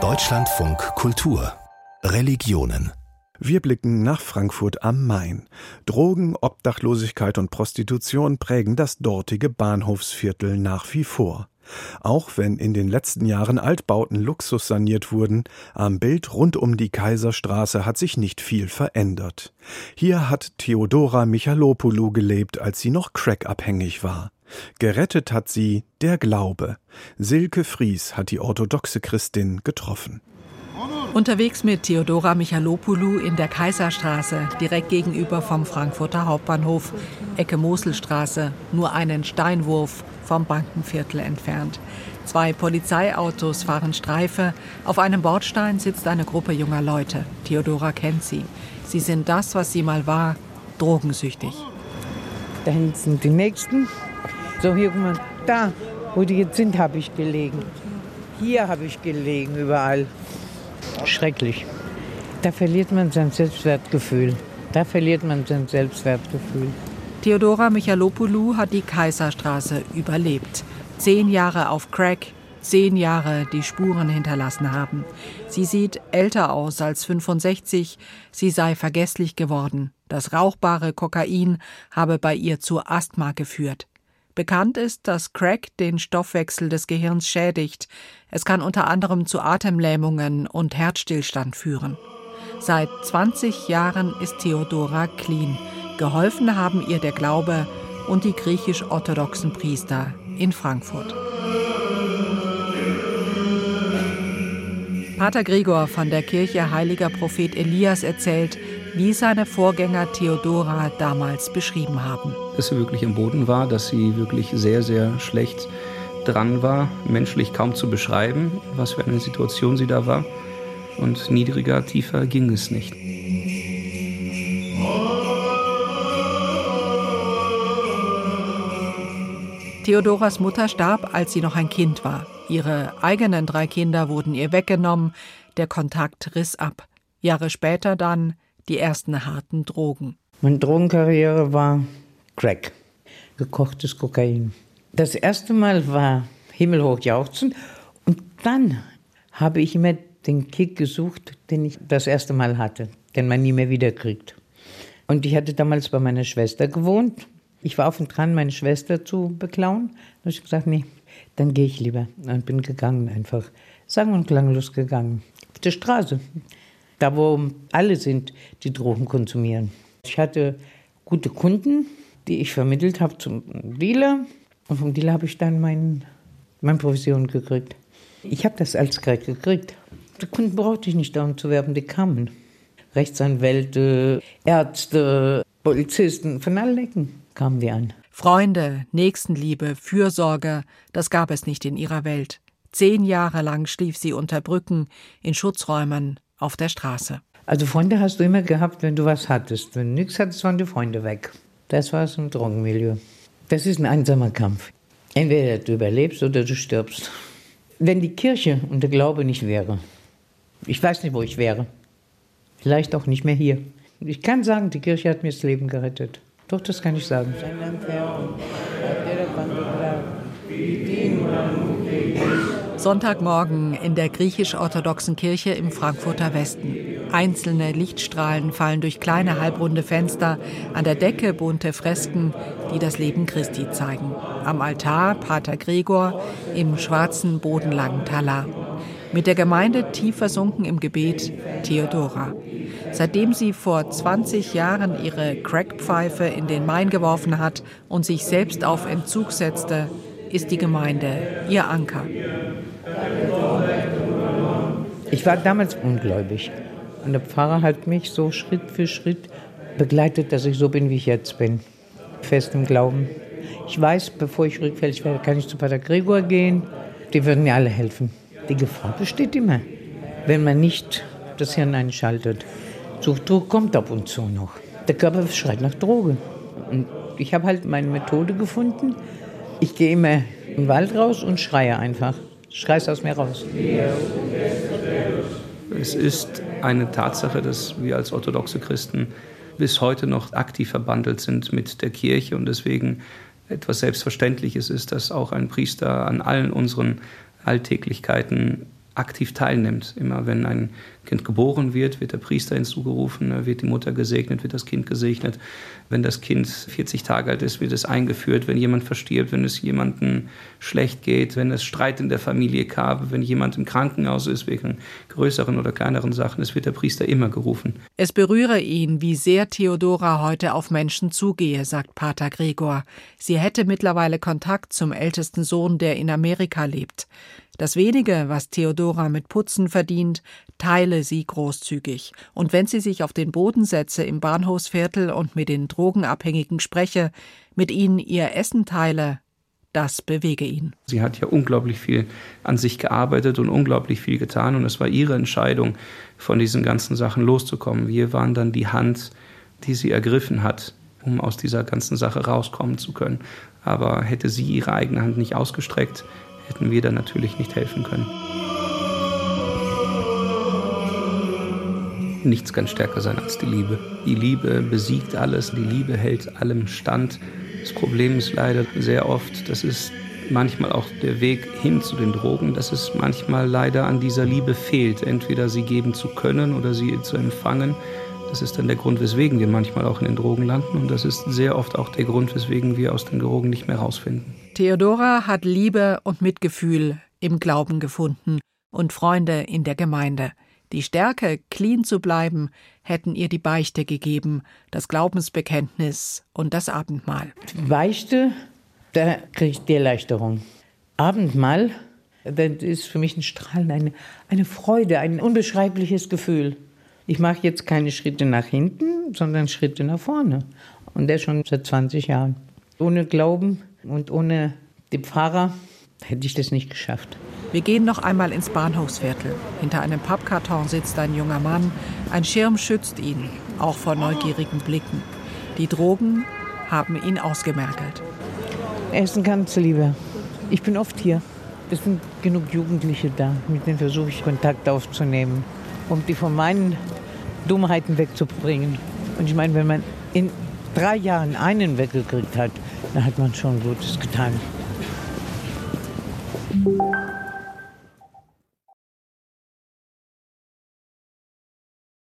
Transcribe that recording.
Deutschlandfunk Kultur Religionen wir blicken nach Frankfurt am Main. Drogen, Obdachlosigkeit und Prostitution prägen das dortige Bahnhofsviertel nach wie vor. Auch wenn in den letzten Jahren Altbauten Luxus saniert wurden, am Bild rund um die Kaiserstraße hat sich nicht viel verändert. Hier hat Theodora Michalopoulou gelebt, als sie noch crackabhängig war. Gerettet hat sie der Glaube. Silke Fries hat die orthodoxe Christin getroffen. Unterwegs mit Theodora Michalopoulou in der Kaiserstraße, direkt gegenüber vom Frankfurter Hauptbahnhof, Ecke Moselstraße, nur einen Steinwurf vom Bankenviertel entfernt. Zwei Polizeiautos fahren Streife. Auf einem Bordstein sitzt eine Gruppe junger Leute. Theodora kennt sie. Sie sind das, was sie mal war, drogensüchtig. Da hinten sind die Nächsten. So, hier, guck mal, da, wo die jetzt sind, habe ich gelegen. Hier habe ich gelegen, überall. Schrecklich. Da verliert man sein Selbstwertgefühl. Da verliert man sein Selbstwertgefühl. Theodora Michalopoulou hat die Kaiserstraße überlebt. Zehn Jahre auf Crack, zehn Jahre, die Spuren hinterlassen haben. Sie sieht älter aus als 65, sie sei vergesslich geworden. Das rauchbare Kokain habe bei ihr zu Asthma geführt. Bekannt ist, dass Crack den Stoffwechsel des Gehirns schädigt. Es kann unter anderem zu Atemlähmungen und Herzstillstand führen. Seit 20 Jahren ist Theodora clean. Geholfen haben ihr der Glaube und die griechisch-orthodoxen Priester in Frankfurt. Pater Gregor von der Kirche Heiliger Prophet Elias erzählt, wie seine Vorgänger Theodora damals beschrieben haben. Dass sie wirklich im Boden war, dass sie wirklich sehr, sehr schlecht dran war, menschlich kaum zu beschreiben, was für eine Situation sie da war. Und niedriger, tiefer ging es nicht. Theodoras Mutter starb, als sie noch ein Kind war. Ihre eigenen drei Kinder wurden ihr weggenommen, der Kontakt riss ab. Jahre später dann die ersten harten Drogen. Meine Drogenkarriere war Crack, gekochtes Kokain. Das erste Mal war himmelhoch jauchzen und dann habe ich immer den Kick gesucht, den ich das erste Mal hatte, den man nie mehr wiederkriegt. Und ich hatte damals bei meiner Schwester gewohnt. Ich war auf und dran, meine Schwester zu beklauen. Habe ich gesagt, nee, dann gehe ich lieber. Und bin gegangen einfach. Sang- und klanglos gegangen. Auf der Straße. Da, wo alle sind, die Drogen konsumieren. Ich hatte gute Kunden, die ich vermittelt habe zum Dealer. Und vom Dealer habe ich dann mein, meine Provision gekriegt. Ich habe das als Crack gekriegt. Die Kunden brauchte ich nicht darum zu werben, die kamen. Rechtsanwälte, Ärzte, Polizisten, von allen Ecken kamen die an. Freunde, Nächstenliebe, Fürsorge, das gab es nicht in ihrer Welt. Zehn Jahre lang schlief sie unter Brücken, in Schutzräumen, auf der Straße. Also Freunde hast du immer gehabt, wenn du was hattest. Wenn du nichts hattest, waren die Freunde weg. Das war es im Drogenmilieu. Das ist ein einsamer Kampf. Entweder du überlebst oder du stirbst. Wenn die Kirche und der Glaube nicht wäre, ich weiß nicht, wo ich wäre. Vielleicht auch nicht mehr hier. Ich kann sagen, die Kirche hat mir das Leben gerettet. Doch, das kann ich sagen. Sonntagmorgen in der griechisch-orthodoxen Kirche im Frankfurter Westen. Einzelne Lichtstrahlen fallen durch kleine halbrunde Fenster, an der Decke bunte Fresken, die das Leben Christi zeigen. Am Altar Pater Gregor im schwarzen bodenlangen Talar. Mit der Gemeinde tief versunken im Gebet Theodora. Seitdem sie vor 20 Jahren ihre Crackpfeife in den Main geworfen hat und sich selbst auf Entzug setzte, ist die Gemeinde ihr Anker. Ich war damals ungläubig. Und der Pfarrer hat mich so Schritt für Schritt begleitet, dass ich so bin, wie ich jetzt bin. Fest im Glauben. Ich weiß, bevor ich rückfällig werde, kann ich zu Pater Gregor gehen. Die würden mir alle helfen. Die Gefahr besteht immer, wenn man nicht das Hirn einschaltet. Suchtdruck kommt ab und zu noch. Der Körper schreit nach Droge. Und ich habe halt meine Methode gefunden. Ich gehe immer im Wald raus und schreie einfach. Schreie es aus mir raus. Es ist eine Tatsache, dass wir als orthodoxe Christen bis heute noch aktiv verbandelt sind mit der Kirche und deswegen etwas Selbstverständliches ist, dass auch ein Priester an allen unseren Alltäglichkeiten aktiv teilnimmt. Immer wenn ein Kind geboren wird, wird der Priester hinzugerufen, wird die Mutter gesegnet, wird das Kind gesegnet. Wenn das Kind 40 Tage alt ist, wird es eingeführt. Wenn jemand verstirbt, wenn es jemandem schlecht geht, wenn es Streit in der Familie gab, wenn jemand im Krankenhaus ist wegen größeren oder kleineren Sachen, es wird der Priester immer gerufen. Es berühre ihn, wie sehr Theodora heute auf Menschen zugehe, sagt Pater Gregor. Sie hätte mittlerweile Kontakt zum ältesten Sohn, der in Amerika lebt. Das wenige, was Theodora mit Putzen verdient, teile sie großzügig. Und wenn sie sich auf den Boden setze im Bahnhofsviertel und mit den Drogenabhängigen spreche, mit ihnen ihr Essen teile, das bewege ihn. Sie hat ja unglaublich viel an sich gearbeitet und unglaublich viel getan. Und es war ihre Entscheidung, von diesen ganzen Sachen loszukommen. Wir waren dann die Hand, die sie ergriffen hat, um aus dieser ganzen Sache rauskommen zu können. Aber hätte sie ihre eigene Hand nicht ausgestreckt, hätten wir dann natürlich nicht helfen können. Nichts kann stärker sein als die Liebe. Die Liebe besiegt alles, die Liebe hält allem stand. Das Problem ist leider sehr oft, das ist manchmal auch der Weg hin zu den Drogen, dass es manchmal leider an dieser Liebe fehlt, entweder sie geben zu können oder sie zu empfangen. Das ist dann der Grund, weswegen wir manchmal auch in den Drogen landen und das ist sehr oft auch der Grund, weswegen wir aus den Drogen nicht mehr rausfinden. Theodora hat Liebe und Mitgefühl im Glauben gefunden und Freunde in der Gemeinde. Die Stärke, clean zu bleiben, hätten ihr die Beichte gegeben, das Glaubensbekenntnis und das Abendmahl. Beichte, da kriege ich die Erleichterung. Abendmahl, das ist für mich ein Strahlen, eine, eine Freude, ein unbeschreibliches Gefühl. Ich mache jetzt keine Schritte nach hinten, sondern Schritte nach vorne. Und das schon seit 20 Jahren. Ohne Glauben und ohne den Pfarrer hätte ich das nicht geschafft. Wir gehen noch einmal ins Bahnhofsviertel. Hinter einem Pappkarton sitzt ein junger Mann. Ein Schirm schützt ihn, auch vor neugierigen Blicken. Die Drogen haben ihn ausgemergelt. Er ist ein ganz lieber. Ich bin oft hier. Es sind genug Jugendliche da, mit denen versuche ich Kontakt aufzunehmen, um die von meinen Dummheiten wegzubringen. Und ich meine, wenn man in drei Jahren einen weggekriegt hat, dann hat man schon Gutes getan. Thank you.